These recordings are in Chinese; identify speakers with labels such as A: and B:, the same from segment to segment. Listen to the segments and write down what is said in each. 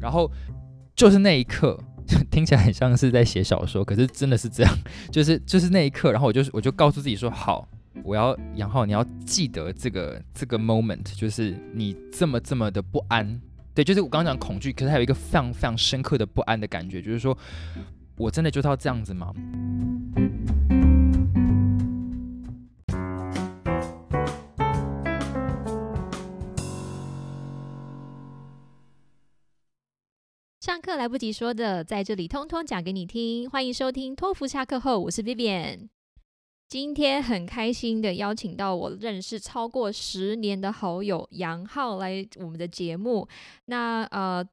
A: 然后就是那一刻，听起来很像是在写小说，可是真的是这样，就是就是那一刻，然后我就我就告诉自己说，好，我要杨浩，你要记得这个这个 moment，就是你这么这么的不安，对，就是我刚刚讲恐惧，可是还有一个非常非常深刻的不安的感觉，就是说我真的就是要这样子吗？
B: 来不及说的，在这里通通讲给你听。欢迎收听托福下课后，我是 Vivian。今天很开心的邀请到我认识超过十年的好友杨浩来我们的节目。那呃，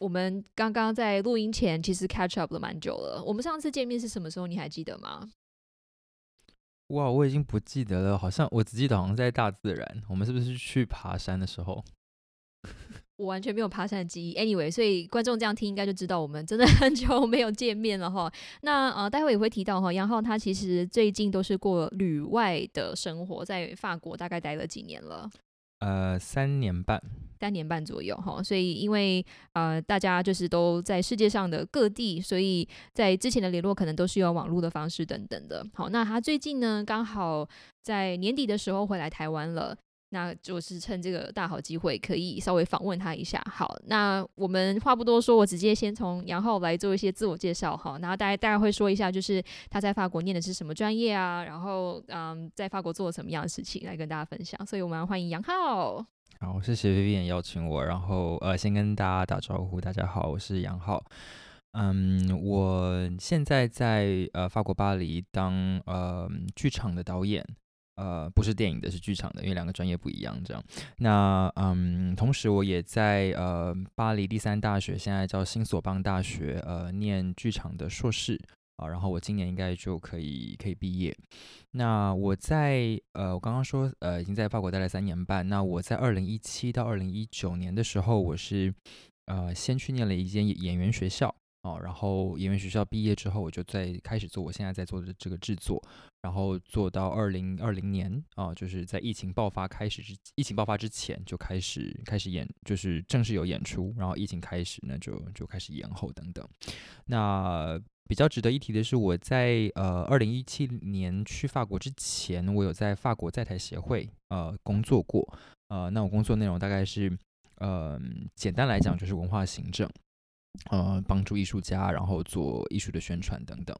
B: 我们刚刚在录音前其实 catch up 了蛮久了。我们上次见面是什么时候？你还记得吗？
A: 哇，我已经不记得了，好像我只记得好像在大自然。我们是不是去爬山的时候？
B: 我完全没有爬山的记忆，anyway，所以观众这样听应该就知道我们真的 很久没有见面了哈。那呃，待会也会提到哈，杨浩他其实最近都是过旅外的生活，在法国大概待了几年了？
A: 呃，三年半，
B: 三年半左右哈。所以因为呃，大家就是都在世界上的各地，所以在之前的联络可能都是用网络的方式等等的。好，那他最近呢，刚好在年底的时候回来台湾了。那就是趁这个大好机会，可以稍微访问他一下。好，那我们话不多说，我直接先从杨浩来做一些自我介绍哈。然后大家大概会说一下，就是他在法国念的是什么专业啊？然后嗯，在法国做了什么样的事情来跟大家分享。所以我们要欢迎杨浩。
A: 好，谢谢 Vivian 邀请我。然后呃，先跟大家打招呼，大家好，我是杨浩。嗯，我现在在呃法国巴黎当呃剧场的导演。呃，不是电影的，是剧场的，因为两个专业不一样。这样，那嗯，同时我也在呃巴黎第三大学，现在叫新索邦大学，呃，念剧场的硕士啊。然后我今年应该就可以可以毕业。那我在呃，我刚刚说呃，已经在法国待了三年半。那我在二零一七到二零一九年的时候，我是呃先去念了一间演员学校。哦，然后演员学校毕业之后，我就在开始做我现在在做的这个制作，然后做到二零二零年啊，就是在疫情爆发开始之疫情爆发之前就开始开始演，就是正式有演出，然后疫情开始呢就就开始延后等等。那比较值得一提的是，我在呃二零一七年去法国之前，我有在法国在台协会呃工作过，呃，那我工作内容大概是呃简单来讲就是文化行政。呃，帮助艺术家，然后做艺术的宣传等等。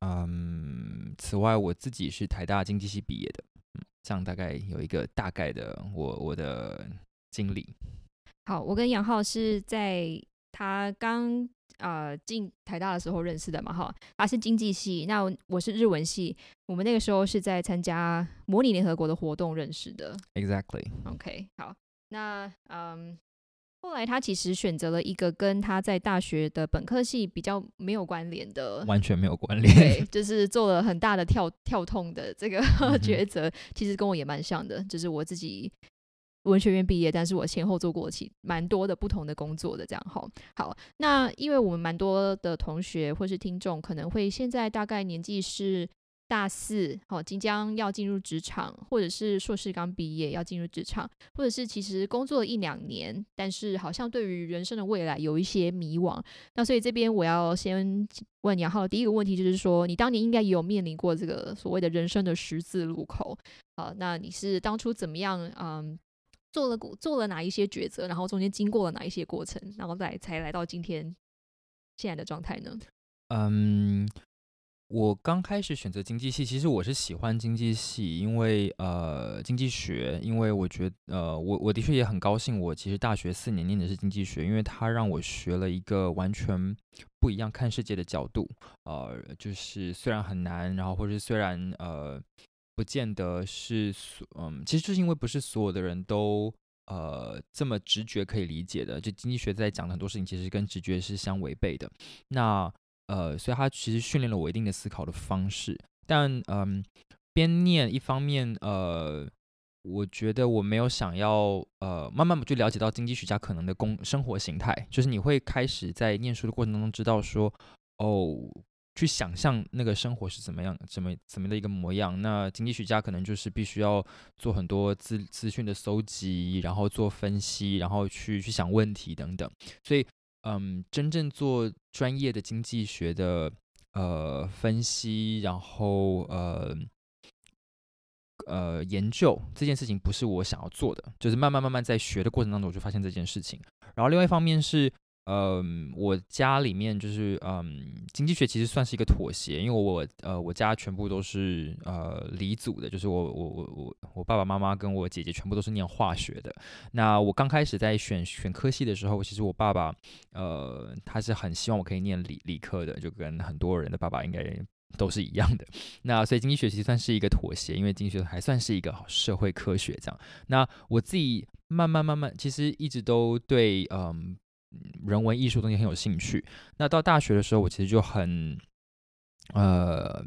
A: 嗯，此外，我自己是台大经济系毕业的，嗯，这样大概有一个大概的我我的经历。
B: 好，我跟杨浩是在他刚呃进台大的时候认识的嘛，哈，他是经济系，那我是日文系，我们那个时候是在参加模拟联合国的活动认识的。
A: Exactly。
B: OK，好，那嗯。后来他其实选择了一个跟他在大学的本科系比较没有关联的，
A: 完全没有关联，
B: 对，就是做了很大的跳跳痛的这个抉择。其实跟我也蛮像的，就是我自己文学院毕业，但是我前后做过其蛮多的不同的工作的这样哈。好，那因为我们蛮多的同学或是听众可能会现在大概年纪是。大四，好，即将要进入职场，或者是硕士刚毕业要进入职场，或者是其实工作了一两年，但是好像对于人生的未来有一些迷惘。那所以这边我要先问杨浩，第一个问题就是说，你当年应该也有面临过这个所谓的人生的十字路口，好，那你是当初怎么样，嗯，做了做了哪一些抉择，然后中间经过了哪一些过程，然后来才来到今天现在的状态呢？
A: 嗯。我刚开始选择经济系，其实我是喜欢经济系，因为呃经济学，因为我觉得呃我我的确也很高兴，我其实大学四年念的是经济学，因为它让我学了一个完全不一样看世界的角度，呃就是虽然很难，然后或者虽然呃不见得是所嗯，其实就是因为不是所有的人都呃这么直觉可以理解的，就经济学在讲的很多事情，其实跟直觉是相违背的，那。呃，所以他其实训练了我一定的思考的方式，但嗯，边念一方面，呃，我觉得我没有想要，呃，慢慢就了解到经济学家可能的工生活形态，就是你会开始在念书的过程当中知道说，哦，去想象那个生活是怎么样，怎么怎么的一个模样。那经济学家可能就是必须要做很多资资讯的搜集，然后做分析，然后去去想问题等等，所以。嗯，真正做专业的经济学的呃分析，然后呃呃研究这件事情，不是我想要做的。就是慢慢慢慢在学的过程当中，我就发现这件事情。然后另外一方面是。嗯，我家里面就是嗯，经济学其实算是一个妥协，因为我呃，我家全部都是呃理组的，就是我我我我我爸爸妈妈跟我姐姐全部都是念化学的。那我刚开始在选选科系的时候，其实我爸爸呃他是很希望我可以念理理科的，就跟很多人的爸爸应该都是一样的。那所以经济学其实算是一个妥协，因为经济学还算是一个社会科学这样。那我自己慢慢慢慢，其实一直都对嗯。人文艺术东西很有兴趣。那到大学的时候，我其实就很，呃，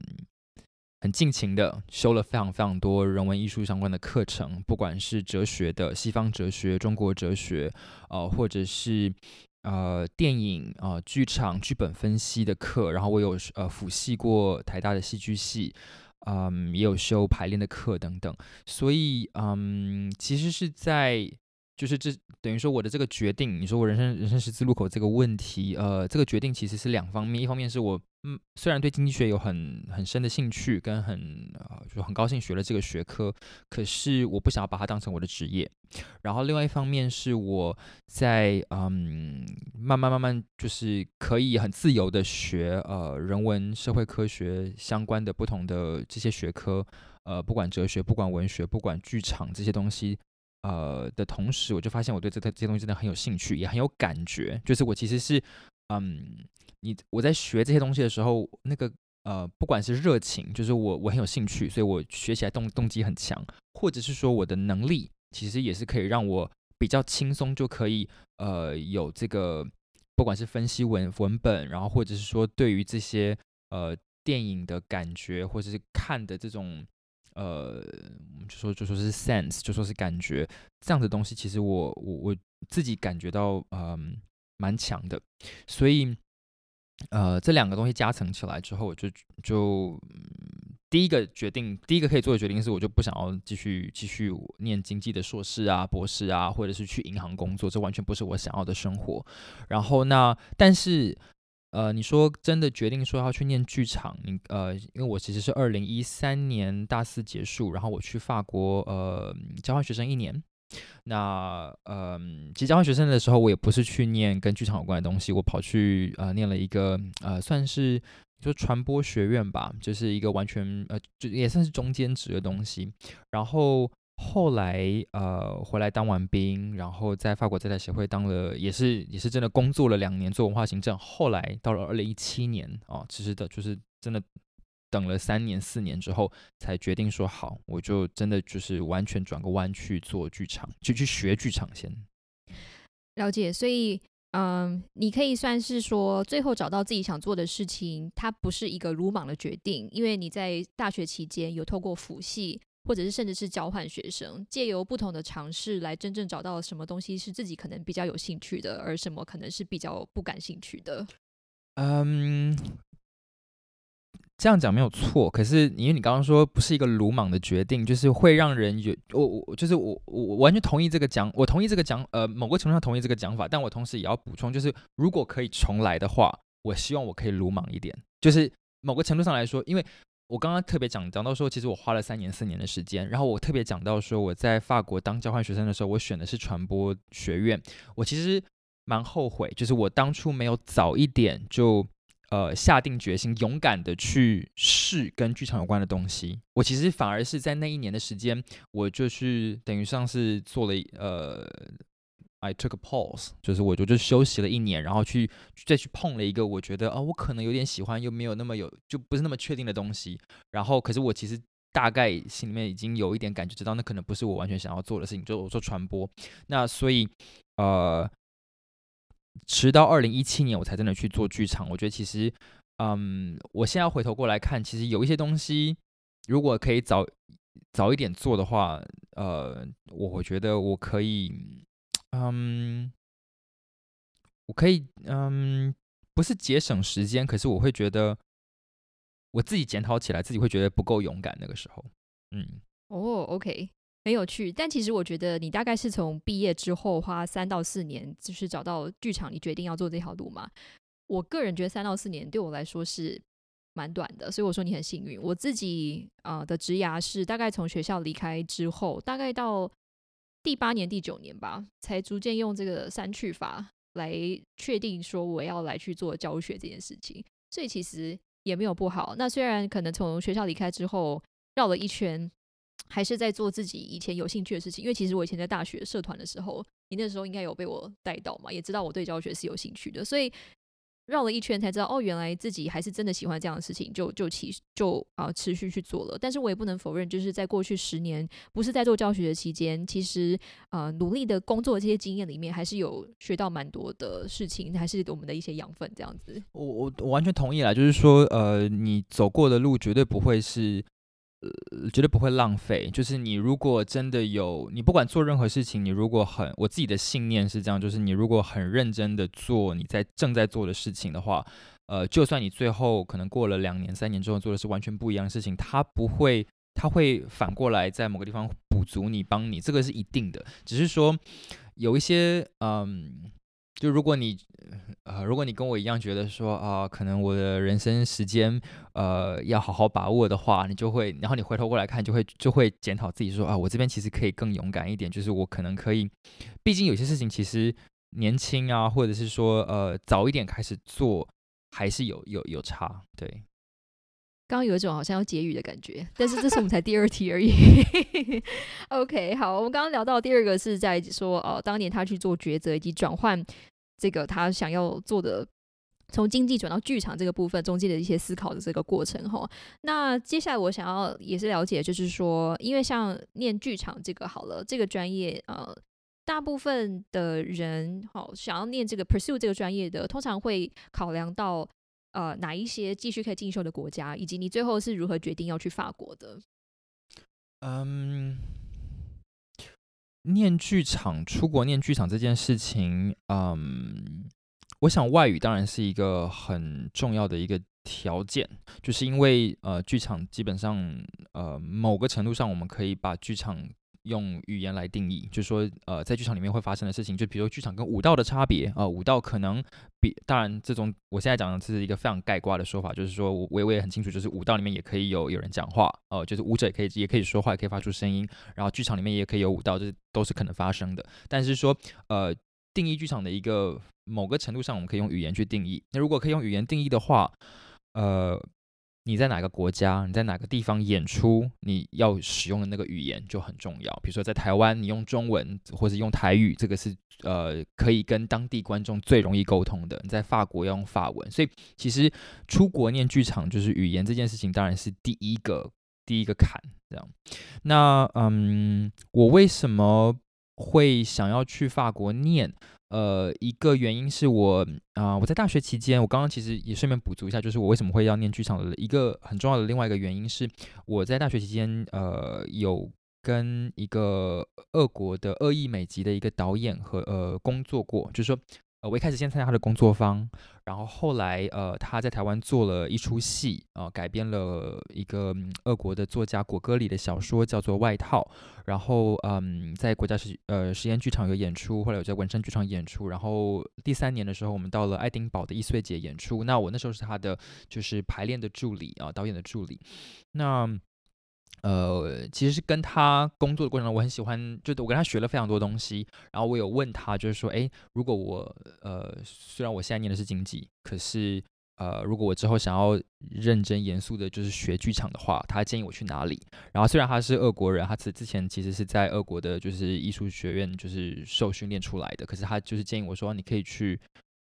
A: 很尽情的修了非常非常多人文艺术相关的课程，不管是哲学的西方哲学、中国哲学，呃，或者是呃电影啊、剧场剧本分析的课。然后我有呃辅系过台大的戏剧系，嗯，也有修排练的课等等。所以，嗯，其实是在。就是这等于说我的这个决定，你说我人生人生十字路口这个问题，呃，这个决定其实是两方面，一方面是我嗯虽然对经济学有很很深的兴趣，跟很呃就很高兴学了这个学科，可是我不想要把它当成我的职业。然后另外一方面是我在嗯慢慢慢慢就是可以很自由的学呃人文社会科学相关的不同的这些学科，呃不管哲学，不管文学，不管剧场这些东西。呃的同时，我就发现我对这这些东西真的很有兴趣，也很有感觉。就是我其实是，嗯，你我在学这些东西的时候，那个呃，不管是热情，就是我我很有兴趣，所以我学起来动动机很强，或者是说我的能力，其实也是可以让我比较轻松就可以呃有这个，不管是分析文文本，然后或者是说对于这些呃电影的感觉，或者是看的这种。呃，我们就说就说是 sense，就说是感觉这样的东西，其实我我我自己感觉到嗯蛮强的，所以呃这两个东西加成起来之后，我就就第一个决定，第一个可以做的决定是，我就不想要继续继续念经济的硕士啊、博士啊，或者是去银行工作，这完全不是我想要的生活。然后那但是。呃，你说真的决定说要去念剧场，你呃，因为我其实是二零一三年大四结束，然后我去法国呃交换学生一年。那呃，其实交换学生的时候，我也不是去念跟剧场有关的东西，我跑去呃念了一个呃算是就传播学院吧，就是一个完全呃就也算是中间值的东西，然后。后来，呃，回来当完兵，然后在法国在台协会当了，也是也是真的工作了两年，做文化行政。后来到了二零一七年，啊，其实的就是真的等了三年四年之后，才决定说好，我就真的就是完全转个弯去做剧场，就去学剧场先。
B: 了解，所以，嗯，你可以算是说，最后找到自己想做的事情，它不是一个鲁莽的决定，因为你在大学期间有透过辅系。或者是甚至是交换学生，借由不同的尝试来真正找到什么东西是自己可能比较有兴趣的，而什么可能是比较不感兴趣的。
A: 嗯，这样讲没有错。可是因为你刚刚说不是一个鲁莽的决定，就是会让人有我我就是我我完全同意这个讲，我同意这个讲呃某个程度上同意这个讲法，但我同时也要补充，就是如果可以重来的话，我希望我可以鲁莽一点。就是某个程度上来说，因为。我刚刚特别讲讲到说，其实我花了三年四年的时间，然后我特别讲到说，我在法国当交换学生的时候，我选的是传播学院。我其实蛮后悔，就是我当初没有早一点就呃下定决心，勇敢的去试跟剧场有关的东西。我其实反而是在那一年的时间，我就是等于像是做了呃。I took a pause，就是我就就休息了一年，然后去再去碰了一个我觉得啊，我可能有点喜欢又没有那么有就不是那么确定的东西。然后可是我其实大概心里面已经有一点感觉，知道那可能不是我完全想要做的事情。就我做传播，那所以呃，直到二零一七年我才真的去做剧场。我觉得其实嗯，我现在回头过来看，其实有一些东西如果可以早早一点做的话，呃，我觉得我可以。嗯，我可以，嗯，不是节省时间，可是我会觉得我自己检讨起来，自己会觉得不够勇敢。那个时候，嗯，
B: 哦，OK，很有趣。但其实我觉得你大概是从毕业之后花三到四年，就是找到剧场，你决定要做这条路嘛？我个人觉得三到四年对我来说是蛮短的，所以我说你很幸运。我自己啊的职涯是大概从学校离开之后，大概到第八年、第九年吧，才逐渐用这个三去法来确定说我要来去做教学这件事情。所以其实也没有不好。那虽然可能从学校离开之后绕了一圈，还是在做自己以前有兴趣的事情。因为其实我以前在大学社团的时候，你那时候应该有被我带到嘛，也知道我对教学是有兴趣的，所以。绕了一圈才知道，哦，原来自己还是真的喜欢这样的事情，就就其就啊持续去做了。但是我也不能否认，就是在过去十年，不是在做教学的期间，其实啊努力的工作这些经验里面，还是有学到蛮多的事情，还是我们的一些养分这样子。
A: 我我我完全同意啦，就是说，呃，你走过的路绝对不会是。呃，绝对不会浪费。就是你如果真的有，你不管做任何事情，你如果很，我自己的信念是这样，就是你如果很认真的做你在正在做的事情的话，呃，就算你最后可能过了两年、三年之后做的是完全不一样的事情，它不会，它会反过来在某个地方补足你、帮你，这个是一定的。只是说有一些，嗯。就如果你，呃，如果你跟我一样觉得说啊，可能我的人生时间，呃，要好好把握的话，你就会，然后你回头过来看，就会就会检讨自己说啊，我这边其实可以更勇敢一点，就是我可能可以，毕竟有些事情其实年轻啊，或者是说呃早一点开始做，还是有有有差，对。
B: 刚有一种好像要结语的感觉，但是这是我们才第二题而已。OK，好，我们刚刚聊到第二个是在说，哦，当年他去做抉择以及转换。这个他想要做的，从经济转到剧场这个部分中间的一些思考的这个过程哈。那接下来我想要也是了解，就是说，因为像念剧场这个好了，这个专业呃，大部分的人好想要念这个 pursue 这个专业的，通常会考量到呃哪一些继续可以进修的国家，以及你最后是如何决定要去法国的。
A: 嗯。念剧场，出国念剧场这件事情，嗯，我想外语当然是一个很重要的一个条件，就是因为呃，剧场基本上呃，某个程度上我们可以把剧场。用语言来定义，就是说，呃，在剧场里面会发生的事情，就比如剧场跟舞蹈的差别啊，舞蹈可能比当然这种我现在讲的是一个非常概括的说法，就是说我我也很清楚，就是舞蹈里面也可以有有人讲话，哦，就是舞者也可以也可以说话，也可以发出声音，然后剧场里面也可以有舞蹈，这都是可能发生的。但是说，呃，定义剧场的一个某个程度上，我们可以用语言去定义。那如果可以用语言定义的话，呃。你在哪个国家？你在哪个地方演出？你要使用的那个语言就很重要。比如说在台湾，你用中文或者用台语，这个是呃可以跟当地观众最容易沟通的。你在法国要用法文，所以其实出国念剧场就是语言这件事情，当然是第一个第一个坎。这样，那嗯，我为什么会想要去法国念？呃，一个原因是我啊，我在大学期间，我刚刚其实也顺便补足一下，就是我为什么会要念剧场的一个很重要的另外一个原因是，我在大学期间呃有跟一个俄国的二亿美籍的一个导演和呃工作过，就是说。呃，我一开始先参加他的工作坊，然后后来呃，他在台湾做了一出戏啊，改编了一个俄国的作家果戈里的小说，叫做《外套》。然后嗯，在国家实呃实验剧场有演出，后来有在文山剧场演出。然后第三年的时候，我们到了爱丁堡的易碎节演出。那我那时候是他的就是排练的助理啊，导演的助理。那呃，其实是跟他工作的过程中，我很喜欢，就我跟他学了非常多东西。然后我有问他，就是说，哎，如果我呃，虽然我现在念的是经济，可是呃，如果我之后想要认真严肃的，就是学剧场的话，他建议我去哪里？然后虽然他是俄国人，他之之前其实是在俄国的，就是艺术学院就是受训练出来的，可是他就是建议我说，你可以去。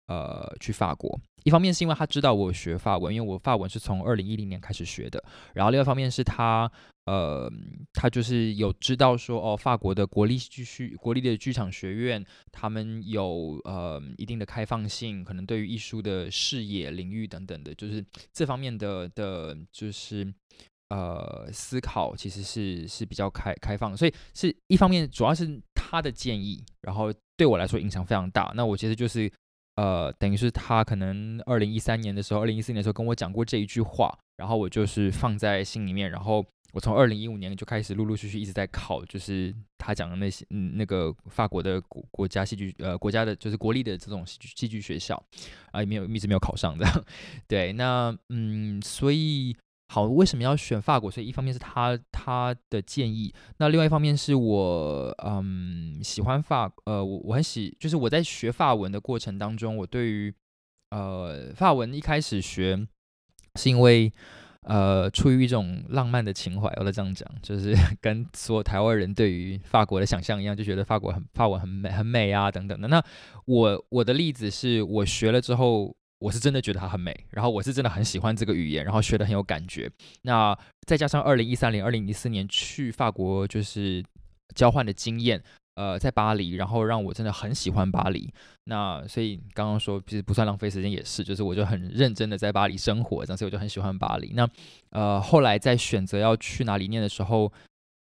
A: 呃，去法国，一方面是因为他知道我学法文，因为我法文是从二零一零年开始学的。然后另外一方面是他，呃，他就是有知道说，哦，法国的国立继续国立的剧场学院，他们有呃一定的开放性，可能对于艺术的视野领域等等的，就是这方面的的，就是呃思考其实是是比较开开放，所以是一方面主要是他的建议，然后对我来说影响非常大。那我其实就是。呃，等于是他可能二零一三年的时候，二零一四年的时候跟我讲过这一句话，然后我就是放在心里面，然后我从二零一五年就开始陆陆续续一直在考，就是他讲的那些，嗯，那个法国的国国家戏剧，呃，国家的就是国立的这种戏剧戏剧学校，啊，没有一直没有考上的。对，那嗯，所以好，为什么要选法国？所以一方面是他他的建议，那另外一方面是我嗯喜欢法，呃，我我很喜，就是我在学法文的过程当中，我对于呃法文一开始学是因为。呃，出于一种浪漫的情怀，我都这样讲，就是 跟所有台湾人对于法国的想象一样，就觉得法国很法文很美很美啊等等的。那我我的例子是我学了之后，我是真的觉得它很美，然后我是真的很喜欢这个语言，然后学的很有感觉。那再加上二零一三年、二零一四年去法国就是交换的经验。呃，在巴黎，然后让我真的很喜欢巴黎。那所以刚刚说其实不算浪费时间，也是，就是我就很认真的在巴黎生活，这样，所以我就很喜欢巴黎。那呃，后来在选择要去哪里念的时候，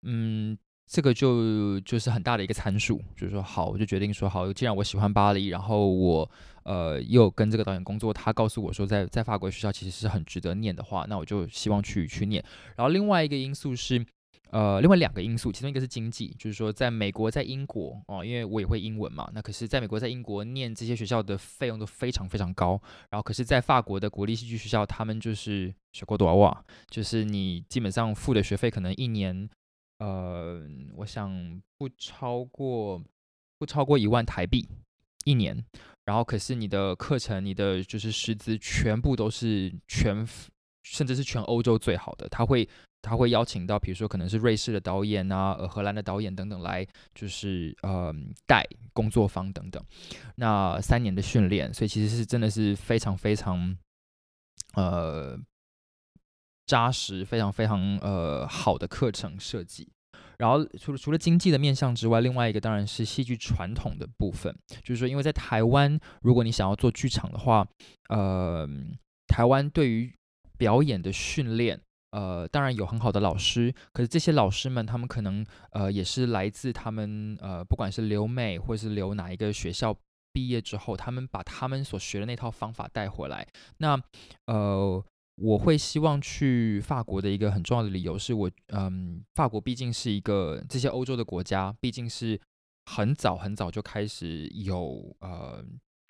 A: 嗯，这个就就是很大的一个参数，就是说好，我就决定说好，既然我喜欢巴黎，然后我呃又跟这个导演工作，他告诉我说在在法国学校其实是很值得念的话，那我就希望去去念。然后另外一个因素是。呃，另外两个因素，其中一个是经济，就是说，在美国、在英国哦，因为我也会英文嘛，那可是在美国、在英国念这些学校的费用都非常非常高。然后，可是，在法国的国立戏剧学校，他们就是学过多少瓦，就是你基本上付的学费可能一年，呃，我想不超过不超过一万台币一年。然后，可是你的课程、你的就是师资全部都是全，甚至是全欧洲最好的，他会。他会邀请到，比如说可能是瑞士的导演啊，呃，荷兰的导演等等来，就是呃带工作坊等等。那三年的训练，所以其实是真的是非常非常呃扎实，非常非常呃好的课程设计。然后除了除了经济的面向之外，另外一个当然是戏剧传统的部分，就是说，因为在台湾，如果你想要做剧场的话，呃，台湾对于表演的训练。呃，当然有很好的老师，可是这些老师们，他们可能呃也是来自他们呃，不管是留美或是留哪一个学校毕业之后，他们把他们所学的那套方法带回来。那呃，我会希望去法国的一个很重要的理由是我，嗯，法国毕竟是一个这些欧洲的国家，毕竟是很早很早就开始有呃。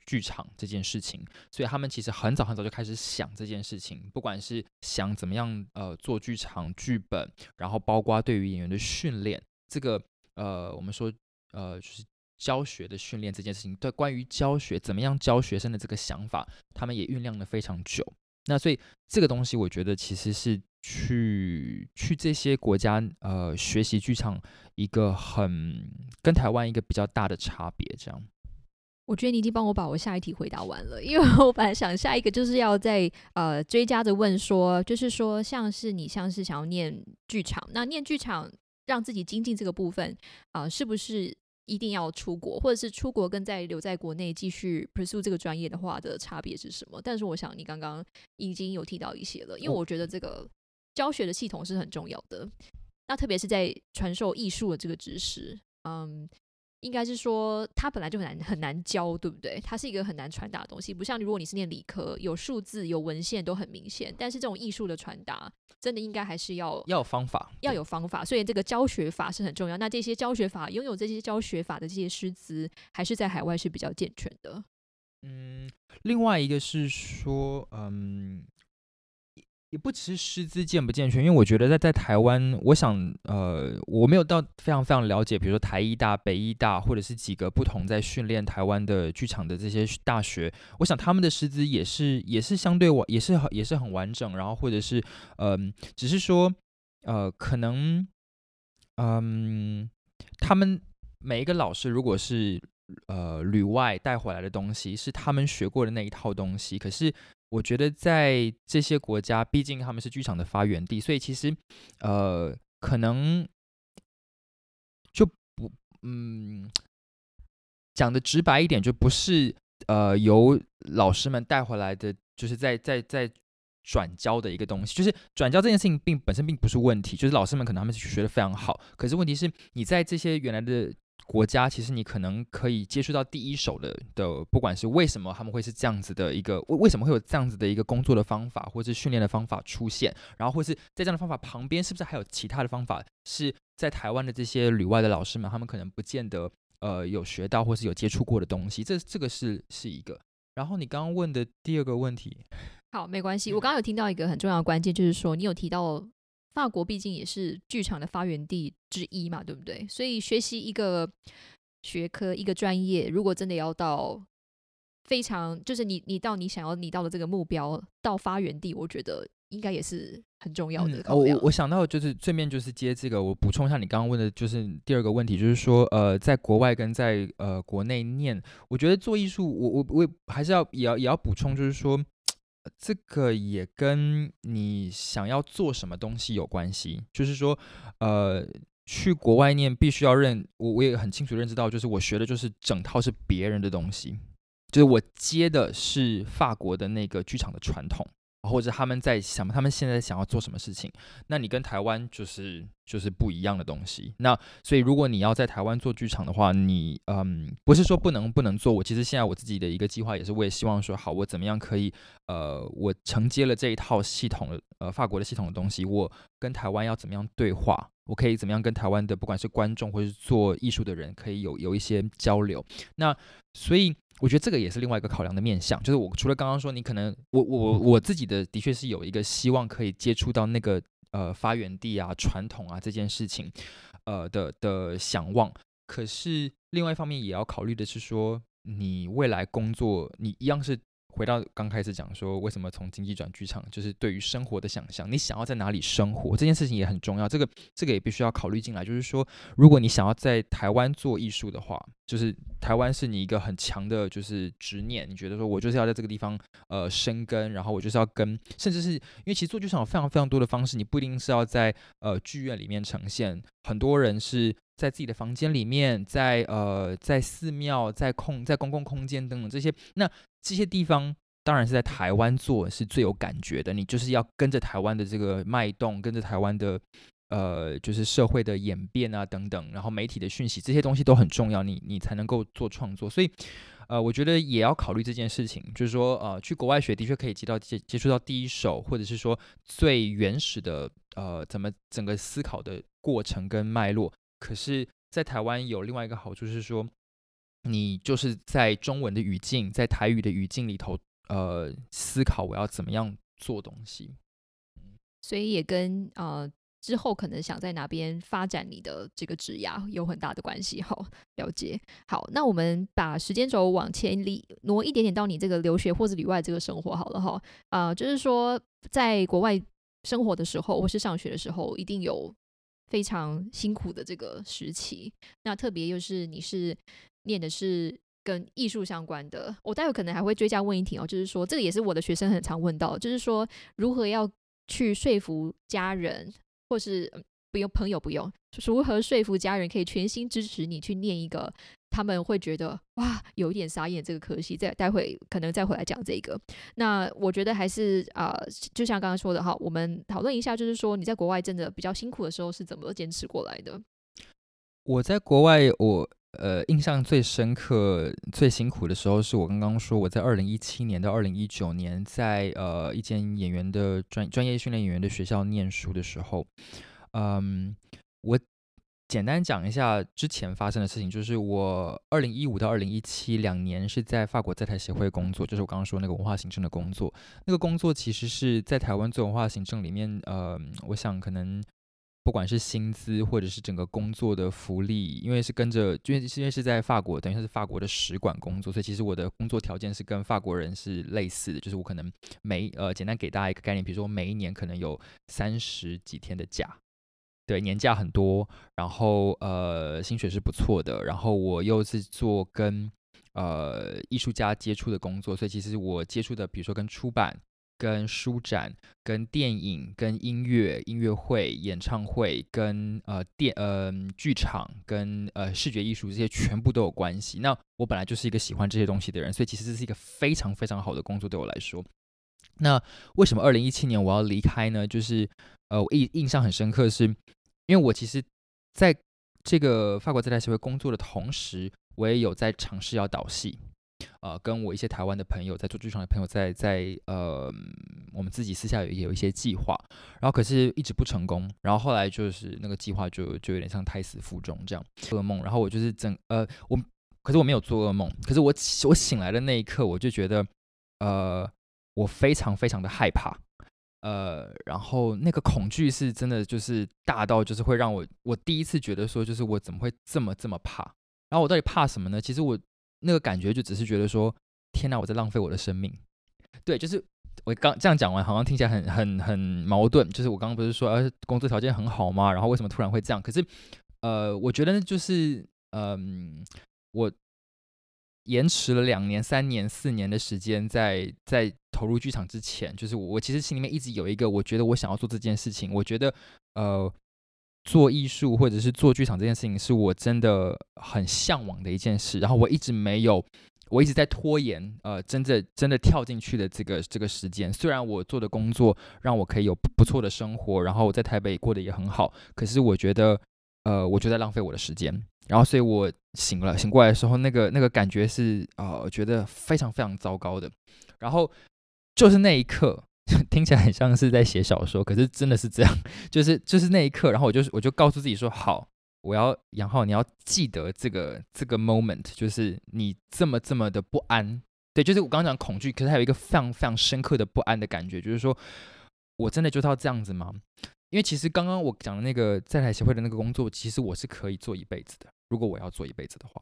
A: 剧场这件事情，所以他们其实很早很早就开始想这件事情，不管是想怎么样呃做剧场剧本，然后包括对于演员的训练，这个呃我们说呃就是教学的训练这件事情，对关于教学怎么样教学生的这个想法，他们也酝酿了非常久。那所以这个东西，我觉得其实是去去这些国家呃学习剧场一个很跟台湾一个比较大的差别，这样。
B: 我觉得你已经帮我把我下一题回答完了，因为我本来想下一个就是要在呃追加的问说，就是说像是你像是想要念剧场，那念剧场让自己精进这个部分啊，是不是一定要出国，或者是出国跟在留在国内继续 pursue 这个专业的话的差别是什么？但是我想你刚刚已经有提到一些了，因为我觉得这个教学的系统是很重要的，那特别是在传授艺术的这个知识，嗯。应该是说，它本来就很难很难教，对不对？它是一个很难传达的东西，不像如果你是念理科，有数字有文献都很明显。但是这种艺术的传达，真的应该还是要
A: 要有方法，
B: 要有方法。所以这个教学法是很重要。那这些教学法，拥有这些教学法的这些师资，还是在海外是比较健全的。
A: 嗯，另外一个是说，嗯。也不其实师资健不健全，因为我觉得在在台湾，我想，呃，我没有到非常非常了解，比如说台医大、北医大，或者是几个不同在训练台湾的剧场的这些大学，我想他们的师资也是也是相对完，也是也是很完整，然后或者是，嗯，只是说，呃，可能，嗯，他们每一个老师如果是呃旅外带回来的东西，是他们学过的那一套东西，可是。我觉得在这些国家，毕竟他们是剧场的发源地，所以其实，呃，可能就不，嗯，讲的直白一点，就不是呃由老师们带回来的，就是在在在转交的一个东西。就是转交这件事情，并本身并不是问题，就是老师们可能他们学的非常好，可是问题是你在这些原来的。国家，其实你可能可以接触到第一手的的，不管是为什么他们会是这样子的一个，为为什么会有这样子的一个工作的方法，或是训练的方法出现，然后或是在这样的方法旁边，是不是还有其他的方法，是在台湾的这些旅外的老师们，他们可能不见得呃有学到或是有接触过的东西，这这个是是一个。然后你刚刚问的第二个问题，
B: 好，没关系，我刚刚有听到一个很重要的关键，就是说你有提到。法国毕竟也是剧场的发源地之一嘛，对不对？所以学习一个学科、一个专业，如果真的要到非常，就是你你到你想要你到的这个目标到发源地，我觉得应该也是很重要的。
A: 我我我想到就是对面就是接这个，我补充一下你刚刚问的，就是第二个问题，就是说呃，在国外跟在呃国内念，我觉得做艺术，我我我还是要也要也要补充，就是说。这个也跟你想要做什么东西有关系，就是说，呃，去国外念必须要认，我我也很清楚认知到，就是我学的就是整套是别人的东西，就是我接的是法国的那个剧场的传统。或者他们在想，他们现在想要做什么事情？那你跟台湾就是就是不一样的东西。那所以如果你要在台湾做剧场的话，你嗯，不是说不能不能做。我其实现在我自己的一个计划也是，我也希望说，好，我怎么样可以呃，我承接了这一套系统的呃法国的系统的东西，我跟台湾要怎么样对话？我可以怎么样跟台湾的不管是观众或是做艺术的人可以有有一些交流？那所以。我觉得这个也是另外一个考量的面向，就是我除了刚刚说你可能我我我自己的的确是有一个希望可以接触到那个呃发源地啊传统啊这件事情，呃的的想望，可是另外一方面也要考虑的是说你未来工作你一样是。回到刚开始讲说，为什么从经济转剧场，就是对于生活的想象，你想要在哪里生活这件事情也很重要。这个这个也必须要考虑进来。就是说，如果你想要在台湾做艺术的话，就是台湾是你一个很强的，就是执念。你觉得说我就是要在这个地方呃生根，然后我就是要跟，甚至是因为其实做剧场有非常非常多的方式，你不一定是要在呃剧院里面呈现。很多人是在自己的房间里面，在呃在寺庙，在空在公共空间等等这些那。这些地方当然是在台湾做是最有感觉的，你就是要跟着台湾的这个脉动，跟着台湾的呃，就是社会的演变啊等等，然后媒体的讯息这些东西都很重要，你你才能够做创作。所以，呃，我觉得也要考虑这件事情，就是说，呃，去国外学的确可以接到接接触到第一手，或者是说最原始的呃，怎么整个思考的过程跟脉络。可是，在台湾有另外一个好处是说。你就是在中文的语境，在台语的语境里头，呃，思考我要怎么样做东西，
B: 所以也跟呃之后可能想在哪边发展你的这个职涯有很大的关系。好，了解。好，那我们把时间轴往前里挪一点点，到你这个留学或者旅外这个生活好了哈。啊，就是说在国外生活的时候，或是上学的时候，一定有非常辛苦的这个时期。那特别又是你是。念的是跟艺术相关的，我待会可能还会追加问一题哦，就是说这个也是我的学生很常问到，就是说如何要去说服家人，或是不用朋友不用，如何说服家人可以全心支持你去念一个他们会觉得哇有一点傻眼这个可惜，再待会可能再回来讲这个。那我觉得还是啊，就像刚刚说的哈，我们讨论一下，就是说你在国外真的比较辛苦的时候是怎么坚持过来的？
A: 我在国外我。呃，印象最深刻、最辛苦的时候，是我刚刚说我在二零一七年到二零一九年，在呃一间演员的专专业训练演员的学校念书的时候。嗯，我简单讲一下之前发生的事情，就是我二零一五到二零一七两年是在法国在台协会工作，就是我刚刚说那个文化行政的工作。那个工作其实是在台湾做文化行政里面，呃，我想可能。不管是薪资或者是整个工作的福利，因为是跟着，因为因为是在法国，等于是法国的使馆工作，所以其实我的工作条件是跟法国人是类似的，就是我可能每呃，简单给大家一个概念，比如说每一年可能有三十几天的假，对，年假很多，然后呃，薪水是不错的，然后我又是做跟呃艺术家接触的工作，所以其实我接触的，比如说跟出版。跟书展、跟电影、跟音乐、音乐会、演唱会、跟呃电呃剧场、跟呃视觉艺术这些全部都有关系。那我本来就是一个喜欢这些东西的人，所以其实这是一个非常非常好的工作对我来说。那为什么二零一七年我要离开呢？就是呃，我印印象很深刻，是因为我其实，在这个法国在台协会工作的同时，我也有在尝试要导戏。呃，跟我一些台湾的朋友在做剧场的朋友在在呃，我们自己私下也有一些计划，然后可是一直不成功，然后后来就是那个计划就就有点像胎死腹中这样噩梦，然后我就是整呃我，可是我没有做噩梦，可是我我醒来的那一刻，我就觉得呃我非常非常的害怕，呃，然后那个恐惧是真的就是大到就是会让我我第一次觉得说就是我怎么会这么这么怕，然后我到底怕什么呢？其实我。那个感觉就只是觉得说，天哪，我在浪费我的生命。对，就是我刚这样讲完，好像听起来很很很矛盾。就是我刚刚不是说，呃，工作条件很好吗？然后为什么突然会这样？可是，呃，我觉得就是，嗯，我延迟了两年、三年、四年的时间，在在投入剧场之前，就是我其实心里面一直有一个，我觉得我想要做这件事情。我觉得，呃。做艺术或者是做剧场这件事情，是我真的很向往的一件事。然后我一直没有，我一直在拖延，呃，真的真的跳进去的这个这个时间。虽然我做的工作让我可以有不错的生活，然后我在台北过得也很好，可是我觉得，呃，我就在浪费我的时间。然后，所以我醒了，醒过来的时候，那个那个感觉是，呃，觉得非常非常糟糕的。然后就是那一刻。听起来很像是在写小说，可是真的是这样，就是就是那一刻，然后我就我就告诉自己说，好，我要杨浩，你要记得这个这个 moment，就是你这么这么的不安，对，就是我刚刚讲恐惧，可是还有一个非常非常深刻的不安的感觉，就是说我真的就要这样子吗？因为其实刚刚我讲的那个在台协会的那个工作，其实我是可以做一辈子的，如果我要做一辈子的话，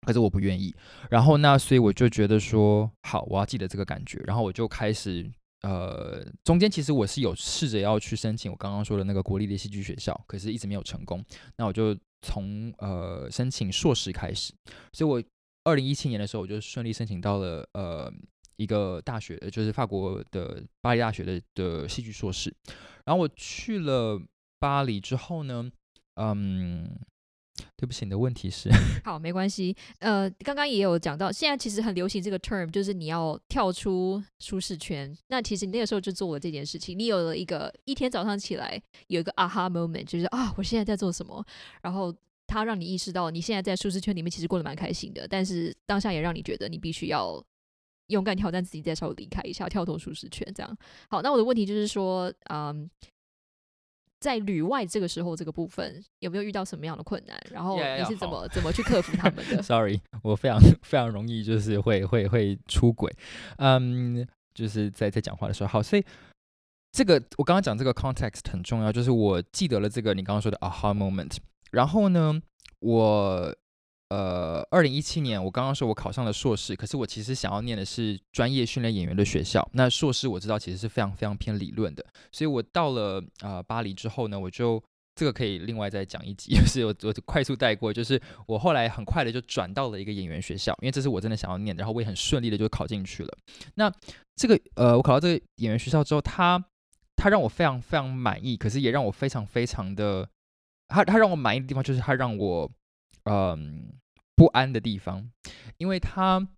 A: 可是我不愿意。然后那所以我就觉得说，好，我要记得这个感觉，然后我就开始。呃，中间其实我是有试着要去申请我刚刚说的那个国立的戏剧学校，可是一直没有成功。那我就从呃申请硕士开始，所以我二零一七年的时候我就顺利申请到了呃一个大学，就是法国的巴黎大学的的戏剧硕士。然后我去了巴黎之后呢，嗯。对不起，你的问题是
B: 好，没关系。呃，刚刚也有讲到，现在其实很流行这个 term，就是你要跳出舒适圈。那其实你那个时候就做了这件事情，你有了一个一天早上起来有一个 aha moment，就是啊，我现在在做什么？然后它让你意识到你现在在舒适圈里面其实过得蛮开心的，但是当下也让你觉得你必须要勇敢挑战自己，再稍微离开一下，跳脱舒适圈。这样好。那我的问题就是说，嗯。在旅外这个时候，这个部分有没有遇到什么样的困难？然后你是怎么怎么去克服他们的？
A: Sorry，我非常非常容易就是会会会出轨，嗯，就是在在讲话的时候。好，所以这个我刚刚讲这个 context 很重要，就是我记得了这个你刚刚说的 aha moment。然后呢，我。呃，二零一七年，我刚刚说我考上了硕士，可是我其实想要念的是专业训练演员的学校。那硕士我知道其实是非常非常偏理论的，所以我到了啊巴黎之后呢，我就这个可以另外再讲一集，就是我我快速带过，就是我后来很快的就转到了一个演员学校，因为这是我真的想要念，然后我也很顺利的就考进去了。那这个呃，我考到这个演员学校之后，他他让我非常非常满意，可是也让我非常非常的，他他让我满意的地方就是他让我嗯。不安的地方，因为他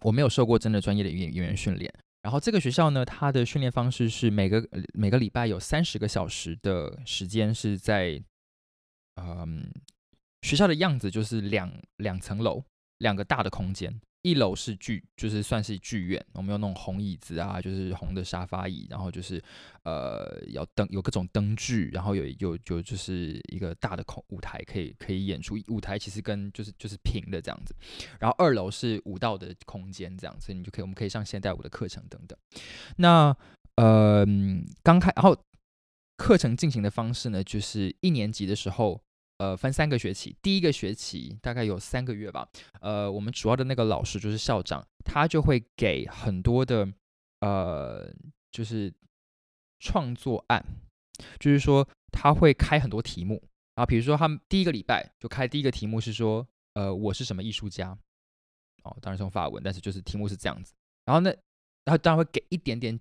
A: 我没有受过真的专业的演演员训练。然后这个学校呢，它的训练方式是每个每个礼拜有三十个小时的时间是在，嗯，学校的样子就是两两层楼，两个大的空间。一楼是剧，就是算是剧院，我们有那种红椅子啊，就是红的沙发椅，然后就是呃，有灯有各种灯具，然后有有有就是一个大的空舞台可以可以演出，舞台其实跟就是就是平的这样子。然后二楼是舞蹈的空间，这样子你就可以我们可以上现代舞的课程等等。那呃刚开，然后课程进行的方式呢，就是一年级的时候。呃，分三个学期，第一个学期大概有三个月吧。呃，我们主要的那个老师就是校长，他就会给很多的呃，就是创作案，就是说他会开很多题目啊。比如说，他们第一个礼拜就开第一个题目是说，呃，我是什么艺术家？哦，当然是用法文，但是就是题目是这样子。然后呢，然后当然会给一点点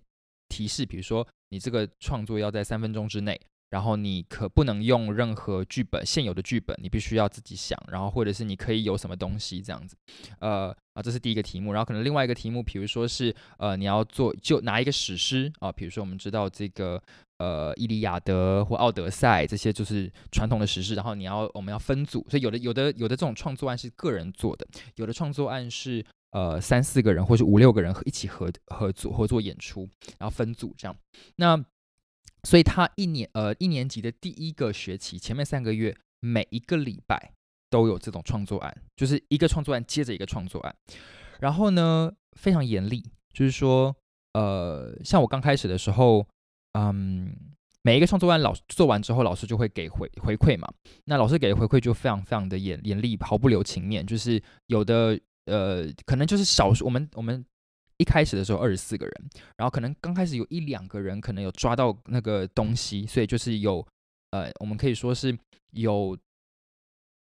A: 提示，比如说你这个创作要在三分钟之内。然后你可不能用任何剧本现有的剧本，你必须要自己想，然后或者是你可以有什么东西这样子，呃啊，这是第一个题目，然后可能另外一个题目，比如说是呃你要做就拿一个史诗啊，比如说我们知道这个呃《伊利亚德》或《奥德赛》这些就是传统的史诗，然后你要我们要分组，所以有的有的有的这种创作案是个人做的，有的创作案是呃三四个人或是五六个人一起合合作合作演出，然后分组这样，那。所以他一年呃一年级的第一个学期前面三个月每一个礼拜都有这种创作案，就是一个创作案接着一个创作案，然后呢非常严厉，就是说呃像我刚开始的时候，嗯每一个创作案老做完之后，老师就会给回回馈嘛，那老师给的回馈就非常非常的严严厉，毫不留情面，就是有的呃可能就是少数我们我们。一开始的时候二十四个人，然后可能刚开始有一两个人可能有抓到那个东西，所以就是有呃，我们可以说是有，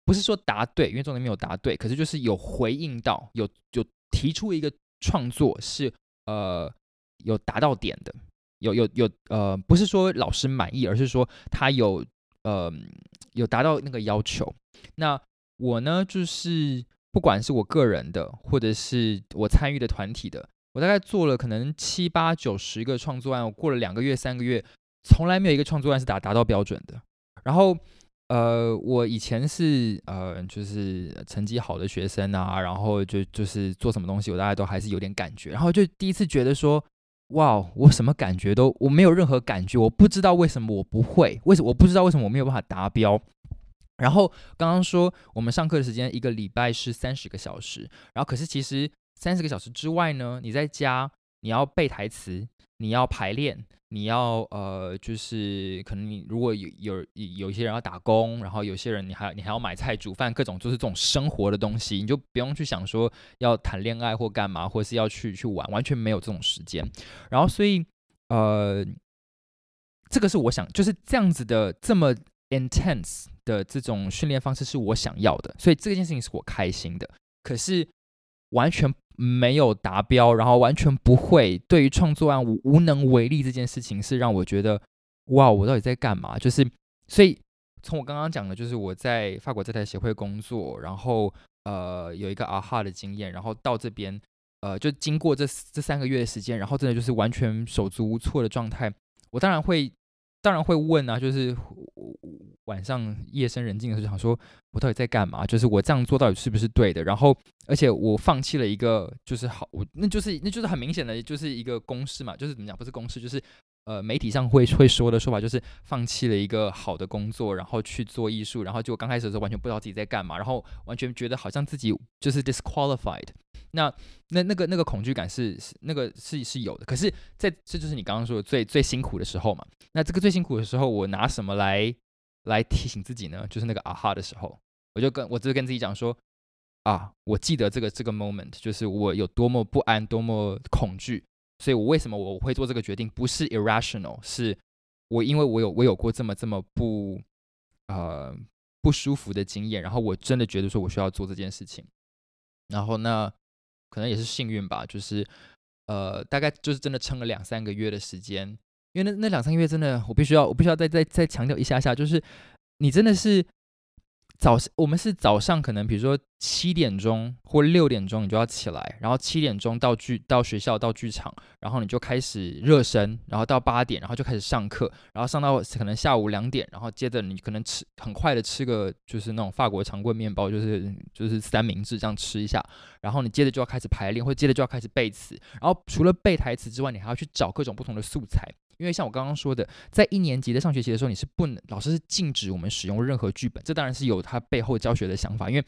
A: 不是说答对，因为重点没有答对，可是就是有回应到，有有提出一个创作是呃有达到点的，有有有呃，不是说老师满意，而是说他有呃有达到那个要求。那我呢，就是不管是我个人的，或者是我参与的团体的。我大概做了可能七八九十个创作案，我过了两个月、三个月，从来没有一个创作案是达达到标准的。然后，呃，我以前是呃，就是成绩好的学生啊，然后就就是做什么东西，我大概都还是有点感觉。然后就第一次觉得说，哇，我什么感觉都我没有任何感觉，我不知道为什么我不会，为什么我不知道为什么我没有办法达标。然后刚刚说我们上课的时间一个礼拜是三十个小时，然后可是其实。三十个小时之外呢，你在家你要背台词，你要排练，你要呃，就是可能你如果有有有一些人要打工，然后有些人你还你还要买菜煮饭，各种就是这种生活的东西，你就不用去想说要谈恋爱或干嘛，或是要去去玩，完全没有这种时间。然后所以呃，这个是我想就是这样子的这么 intense 的这种训练方式是我想要的，所以这件事情是我开心的。可是完全。没有达标，然后完全不会对于创作案无无能为力这件事情，是让我觉得哇，我到底在干嘛？就是所以从我刚刚讲的，就是我在法国这台协会工作，然后呃有一个啊哈的经验，然后到这边呃就经过这这三个月的时间，然后真的就是完全手足无措的状态，我当然会。当然会问啊，就是晚上夜深人静的时候，想说我到底在干嘛？就是我这样做到底是不是对的？然后，而且我放弃了一个，就是好，我那就是那就是很明显的，就是一个公式嘛，就是怎么讲？不是公式，就是呃，媒体上会会说的说法，就是放弃了一个好的工作，然后去做艺术，然后就刚开始的时候完全不知道自己在干嘛，然后完全觉得好像自己就是 disqualified。那那那个那个恐惧感是那个是是有的，可是在这就是你刚刚说的最最辛苦的时候嘛。那这个最辛苦的时候，我拿什么来来提醒自己呢？就是那个啊哈的时候，我就跟我只是跟自己讲说啊，我记得这个这个 moment，就是我有多么不安，多么恐惧，所以我为什么我会做这个决定？不是 irrational，是我因为我有我有过这么这么不呃不舒服的经验，然后我真的觉得说我需要做这件事情，然后那。可能也是幸运吧，就是，呃，大概就是真的撑了两三个月的时间，因为那那两三个月真的，我必须要，我必须要再再再强调一下下，就是你真的是。早我们是早上可能比如说七点钟或六点钟你就要起来，然后七点钟到剧到学校到剧场，然后你就开始热身，然后到八点，然后就开始上课，然后上到可能下午两点，然后接着你可能吃很快的吃个就是那种法国长棍面包，就是就是三明治这样吃一下，然后你接着就要开始排练，或接着就要开始背词，然后除了背台词之外，你还要去找各种不同的素材。因为像我刚刚说的，在一年级的上学期的时候，你是不能老师是禁止我们使用任何剧本。这当然是有他背后教学的想法，因为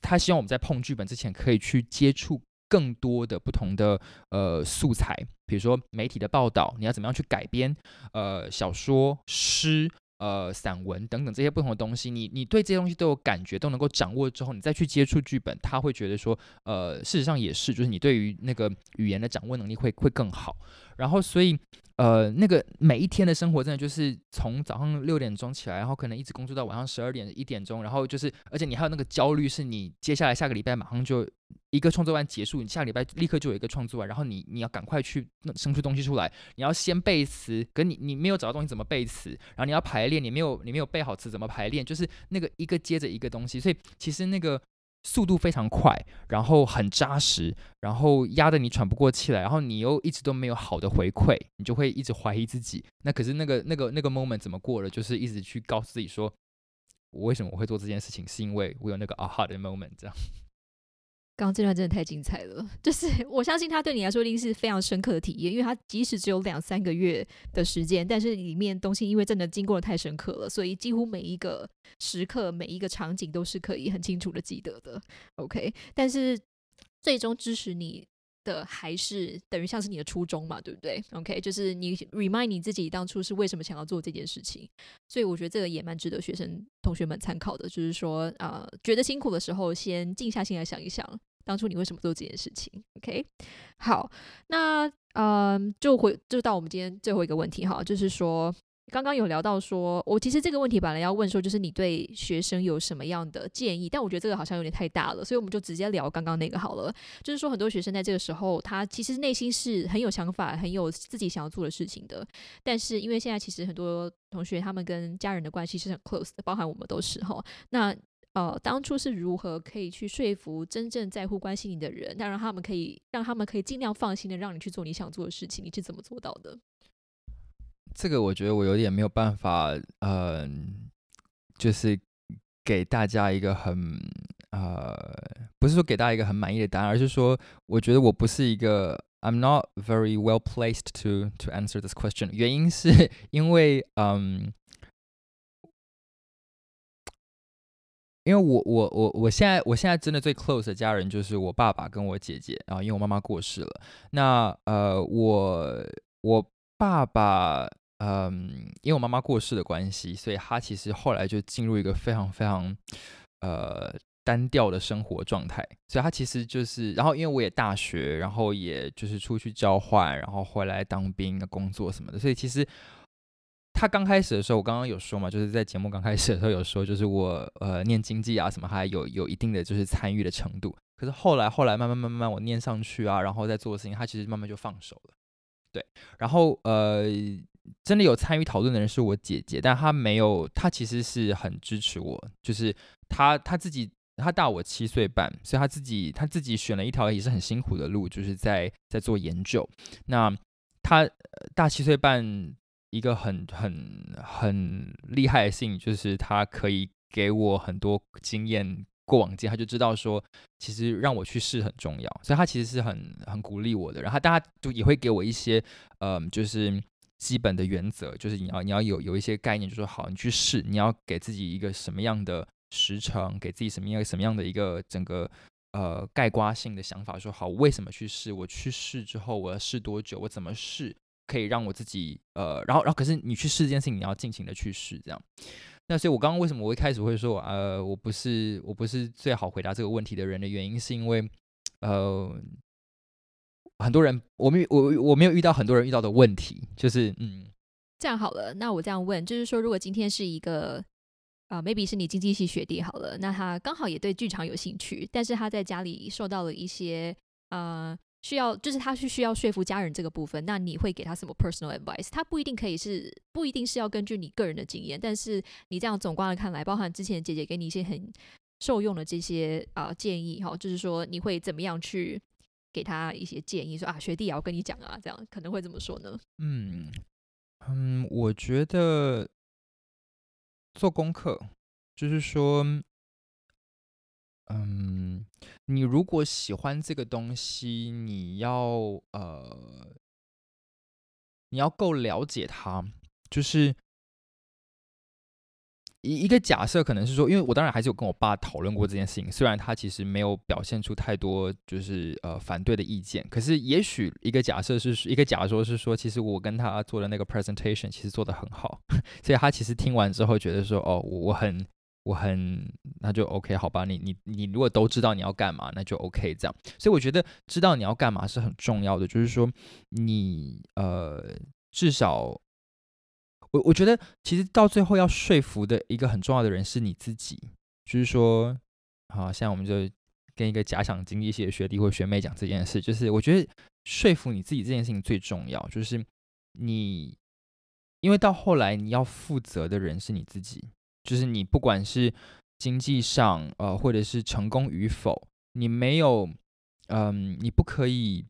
A: 他希望我们在碰剧本之前，可以去接触更多的不同的呃素材，比如说媒体的报道，你要怎么样去改编呃小说、诗。呃，散文等等这些不同的东西，你你对这些东西都有感觉，都能够掌握之后，你再去接触剧本，他会觉得说，呃，事实上也是，就是你对于那个语言的掌握能力会会更好。然后，所以，呃，那个每一天的生活，真的就是从早上六点钟起来，然后可能一直工作到晚上十二点一点钟，然后就是，而且你还有那个焦虑，是你接下来下个礼拜马上就一个创作完结束，你下个礼拜立刻就有一个创作完，然后你你要赶快去生出东西出来，你要先背词，可你你没有找到东西怎么背词，然后你要排练，你没有你没有背好词怎么排练，就是那个一个接着一个东西，所以其实那个。速度非常快，然后很扎实，然后压得你喘不过气来，然后你又一直都没有好的回馈，你就会一直怀疑自己。那可是那个那个那个 moment 怎么过了？就是一直去告诉自己说，我为什么我会做这件事情，是因为我有那个 aha 的 moment 这样。
B: 刚刚这段真的太精彩了，就是我相信它对你来说一定是非常深刻的体验，因为它即使只有两三个月的时间，但是里面东西因为真的经过的太深刻了，所以几乎每一个时刻、每一个场景都是可以很清楚的记得的。OK，但是最终支持你。的还是等于像是你的初衷嘛，对不对？OK，就是你 remind 你自己当初是为什么想要做这件事情，所以我觉得这个也蛮值得学生同学们参考的。就是说，呃，觉得辛苦的时候，先静下心来想一想，当初你为什么做这件事情。OK，好，那嗯，就回就到我们今天最后一个问题哈，就是说。刚刚有聊到说，我其实这个问题本来要问说，就是你对学生有什么样的建议？但我觉得这个好像有点太大了，所以我们就直接聊刚刚那个好了。就是说，很多学生在这个时候，他其实内心是很有想法、很有自己想要做的事情的。但是因为现在其实很多同学他们跟家人的关系是很 close 的，包含我们都是哈。那呃，当初是如何可以去说服真正在乎、关心你的人，那让他们可以让他们可以尽量放心的让你去做你想做的事情？你是怎么做到的？
A: 这个我觉得我有点没有办法，呃，就是给大家一个很呃，不是说给大家一个很满意的答案，而是说，我觉得我不是一个，I'm not very well placed to to answer this question。原因是因为，嗯，因为我我我我现在我现在真的最 close 的家人就是我爸爸跟我姐姐，然后因为我妈妈过世了，那呃，我我爸爸。嗯，因为我妈妈过世的关系，所以他其实后来就进入一个非常非常呃单调的生活状态。所以他其实就是，然后因为我也大学，然后也就是出去交换，然后回来当兵、工作什么的。所以其实他刚开始的时候，我刚刚有说嘛，就是在节目刚开始的时候有说，就是我呃念经济啊什么，还有有一定的就是参与的程度。可是后来后来慢慢慢慢我念上去啊，然后再做事情，他其实慢慢就放手了。对，然后呃。真的有参与讨论的人是我姐姐，但她没有，她其实是很支持我，就是她她自己，她大我七岁半，所以她自己她自己选了一条也是很辛苦的路，就是在在做研究。那她大七岁半，一个很很很厉害的事情，就是她可以给我很多经验过往经，她就知道说，其实让我去试很重要，所以她其实是很很鼓励我的。然后大家就也会给我一些，嗯，就是。基本的原则就是你要你要有有一些概念，就说好，你去试，你要给自己一个什么样的时程，给自己什么样什么样的一个整个呃概括性的想法，说好为什么去试，我去试之后我要试多久，我怎么试可以让我自己呃，然后然后可是你去试这件事情，你要尽情的去试，这样。那所以我刚刚为什么我一开始会说呃我不是我不是最好回答这个问题的人的原因，是因为呃。很多人，我没我我没有遇到很多人遇到的问题，就是嗯，
B: 这样好了，那我这样问，就是说，如果今天是一个啊，maybe 是你经济系学弟好了，那他刚好也对剧场有兴趣，但是他在家里受到了一些呃需要，就是他是需要说服家人这个部分，那你会给他什么 personal advice？他不一定可以是不一定是要根据你个人的经验，但是你这样总观的看来，包含之前姐姐给你一些很受用的这些啊建议哈，就是说你会怎么样去？给他一些建议，说啊，学弟也要跟你讲啊，这样可能会怎么说呢？
A: 嗯嗯，我觉得做功课就是说，嗯，你如果喜欢这个东西，你要呃，你要够了解它，就是。一一个假设可能是说，因为我当然还是有跟我爸讨论过这件事情，虽然他其实没有表现出太多就是呃反对的意见，可是也许一个假设是一个假说是说，其实我跟他做的那个 presentation 其实做的很好，所以他其实听完之后觉得说，哦，我我很我很那就 OK 好吧，你你你如果都知道你要干嘛，那就 OK 这样，所以我觉得知道你要干嘛是很重要的，就是说你呃至少。我我觉得其实到最后要说服的一个很重要的人是你自己，就是说，好，现在我们就跟一个假想经济系的学弟或学妹讲这件事，就是我觉得说服你自己这件事情最重要，就是你，因为到后来你要负责的人是你自己，就是你不管是经济上，呃，或者是成功与否，你没有，嗯，你不可以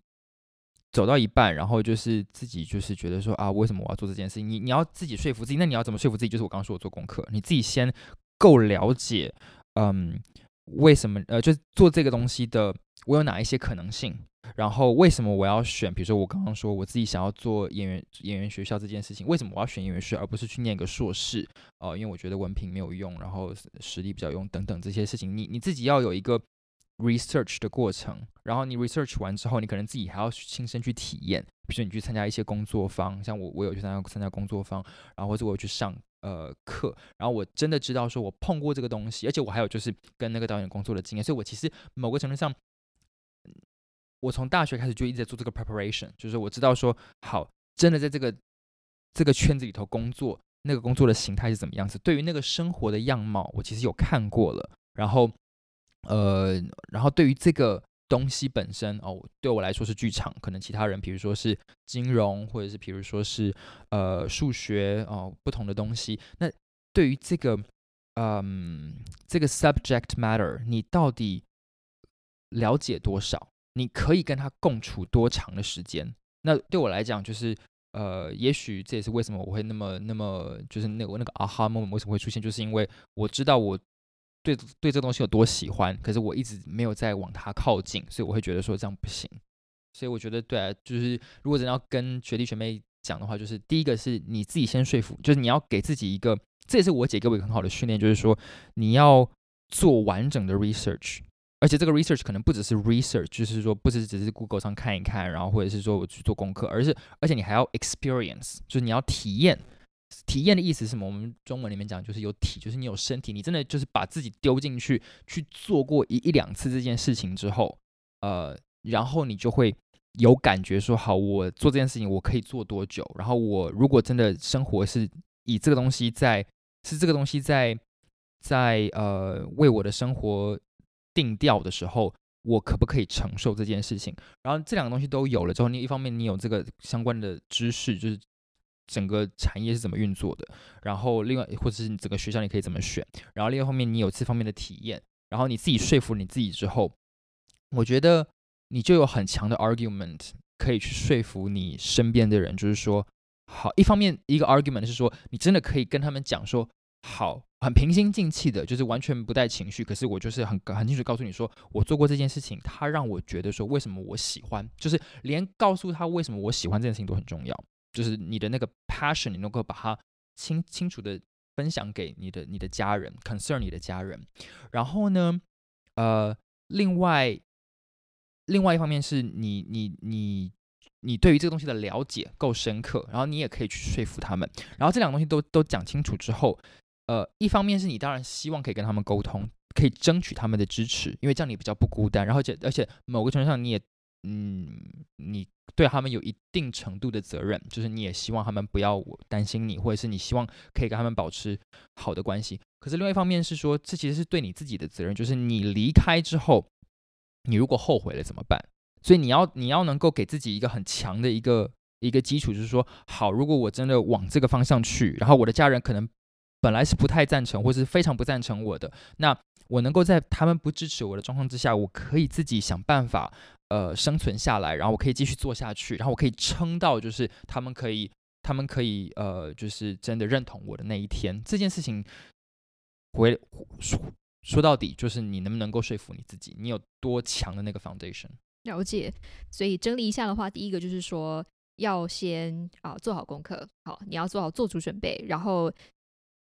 A: 走到一半，然后就是自己就是觉得说啊，为什么我要做这件事情？你你要自己说服自己，那你要怎么说服自己？就是我刚刚说我做功课，你自己先够了解，嗯。为什么呃，就做这个东西的，我有哪一些可能性？然后为什么我要选？比如说我刚刚说我自己想要做演员演员学校这件事情，为什么我要选演员学而不是去念个硕士？哦，因为我觉得文凭没有用，然后实力比较用等等这些事情，你你自己要有一个 research 的过程。然后你 research 完之后，你可能自己还要亲身去体验。比如说你去参加一些工作坊，像我我有去参加参加工作坊，然后或者我去上。呃，课，然后我真的知道，说我碰过这个东西，而且我还有就是跟那个导演工作的经验，所以我其实某个程度上，我从大学开始就一直在做这个 preparation，就是我知道说，好，真的在这个这个圈子里头工作，那个工作的形态是怎么样子，对于那个生活的样貌，我其实有看过了，然后，呃，然后对于这个。东西本身哦，对我来说是剧场，可能其他人，比如说是金融，或者是比如说是呃数学哦，不同的东西。那对于这个嗯这个 subject matter，你到底了解多少？你可以跟他共处多长的时间？那对我来讲，就是呃，也许这也是为什么我会那么那么就是那我那个 aha moment 为什么会出现，就是因为我知道我。对对，这东西有多喜欢，可是我一直没有在往它靠近，所以我会觉得说这样不行。所以我觉得，对啊，就是如果真的要跟学弟学妹讲的话，就是第一个是你自己先说服，就是你要给自己一个，这也是我姐给我一个很好的训练，就是说你要做完整的 research，而且这个 research 可能不只是 research，就是说不是只是 Google 上看一看，然后或者是说我去做功课，而是而且你还要 experience，就是你要体验。体验的意思是什么？我们中文里面讲就是有体，就是你有身体，你真的就是把自己丢进去去做过一一两次这件事情之后，呃，然后你就会有感觉说，好，我做这件事情我可以做多久？然后我如果真的生活是以这个东西在，是这个东西在在呃为我的生活定调的时候，我可不可以承受这件事情？然后这两个东西都有了之后，你一方面你有这个相关的知识，就是。整个产业是怎么运作的？然后另外，或者是你整个学校你可以怎么选？然后另外一方面，你有这方面的体验，然后你自己说服你自己之后，我觉得你就有很强的 argument 可以去说服你身边的人，就是说，好，一方面一个 argument 是说，你真的可以跟他们讲说，好，很平心静气的，就是完全不带情绪，可是我就是很很清楚告诉你说，我做过这件事情，他让我觉得说，为什么我喜欢，就是连告诉他为什么我喜欢这件事情都很重要。就是你的那个 passion，你能够把它清清楚的分享给你的你的家人，concern 你的家人。然后呢，呃，另外另外一方面是你你你你对于这个东西的了解够深刻，然后你也可以去说服他们。然后这两个东西都都讲清楚之后，呃，一方面是你当然希望可以跟他们沟通，可以争取他们的支持，因为这样你比较不孤单。然后且而且某个程度上你也。嗯，你对他们有一定程度的责任，就是你也希望他们不要担心你，或者是你希望可以跟他们保持好的关系。可是另外一方面是说，这其实是对你自己的责任，就是你离开之后，你如果后悔了怎么办？所以你要你要能够给自己一个很强的一个一个基础，就是说，好，如果我真的往这个方向去，然后我的家人可能本来是不太赞成，或是非常不赞成我的，那我能够在他们不支持我的状况之下，我可以自己想办法。呃，生存下来，然后我可以继续做下去，然后我可以撑到就是他们可以，他们可以呃，就是真的认同我的那一天。这件事情回说说到底，就是你能不能够说服你自己，你有多强的那个 foundation。
B: 了解。所以整理一下的话，第一个就是说要先啊做好功课，好，你要做好做足准备，然后。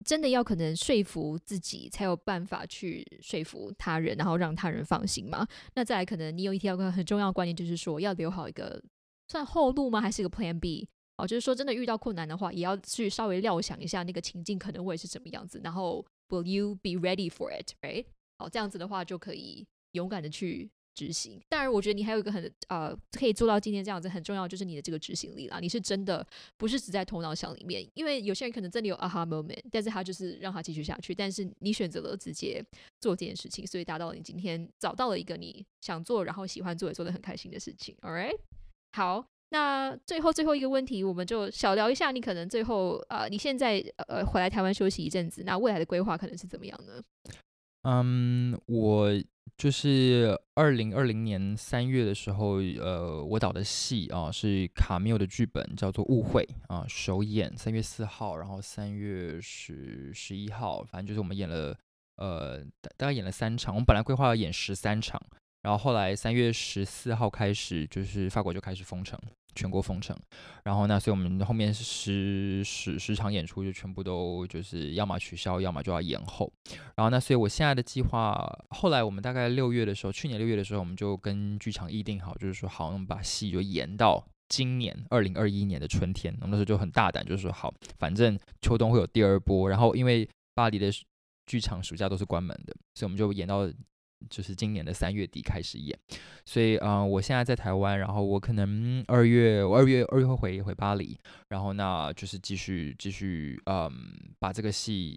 B: 真的要可能说服自己，才有办法去说服他人，然后让他人放心嘛？那再来，可能你有一条个很重要的观念，就是说要留好一个算后路吗？还是一个 Plan B？哦，就是说真的遇到困难的话，也要去稍微料想一下那个情境可能会是什么样子，然后 Will you be ready for it？Right？哦，这样子的话就可以勇敢的去执行。当然，我觉得你还有一个很呃可以做到今天这样子很重要，就是你的这个执行力啦。你是真的不是只在头脑想里面，因为有些人可能真的有 aha moment，但是他就是让他继续下去。但是你选择了直接做这件事情，所以达到了你今天找到了一个你想做，然后喜欢做也做的很开心的事情。All right，好。那最后最后一个问题，我们就小聊一下。你可能最后呃，你现在呃回来台湾休息一阵子，那未来的规划可能是怎么样呢？
A: 嗯，我就是二零二零年三月的时候，呃，我导的戏啊是卡缪的剧本，叫做《误会》啊，首演三月四号，然后三月十十一号，反正就是我们演了呃大概演了三场，我们本来规划要演十三场。然后后来三月十四号开始，就是法国就开始封城，全国封城。然后那所以我们后面十十十场演出就全部都就是要么取消，要么就要延后。然后那所以我现在的计划，后来我们大概六月的时候，去年六月的时候，我们就跟剧场议定好，就是说好，我们把戏就延到今年二零二一年的春天。我们那时候就很大胆，就是说好，反正秋冬会有第二波。然后因为巴黎的剧场暑假都是关门的，所以我们就延到。就是今年的三月底开始演，所以啊，我现在在台湾，然后我可能二月，二月二月会回回巴黎，然后那就是继续继续，嗯，把这个戏，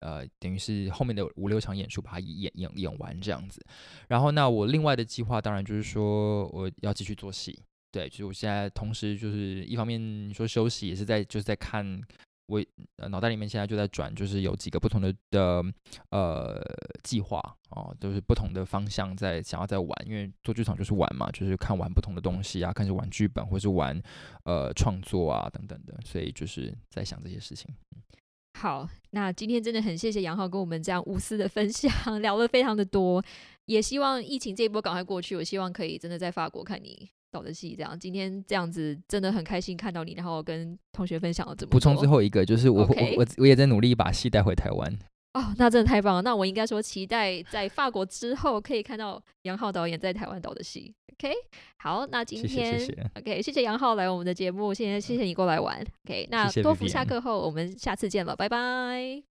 A: 呃，等于是后面的五六场演出把它演演演完这样子。然后那我另外的计划，当然就是说我要继续做戏，对，就是我现在同时就是一方面说休息，也是在就是在看。我脑袋里面现在就在转，就是有几个不同的的呃计划哦，都是不同的方向在想要在玩，因为做剧场就是玩嘛，就是看玩不同的东西啊，看是玩剧本或是玩呃创作啊等等的，所以就是在想这些事情。
B: 好，那今天真的很谢谢杨浩跟我们这样无私的分享，聊了非常的多，也希望疫情这一波赶快过去，我希望可以真的在法国看你。导的戏这样，今天这样子真的很开心看到你，然后跟同学分享了这么
A: 补充最后一个，就是我我我我也在努力把戏带回台湾。
B: 哦，那真的太棒了！那我应该说期待在法国之后可以看到杨浩导演在台湾导的戏。OK，好，那今天 OK，谢谢杨浩来我们的节目，谢谢谢谢你过来玩。OK，那多福下课后我们下次见了，拜拜。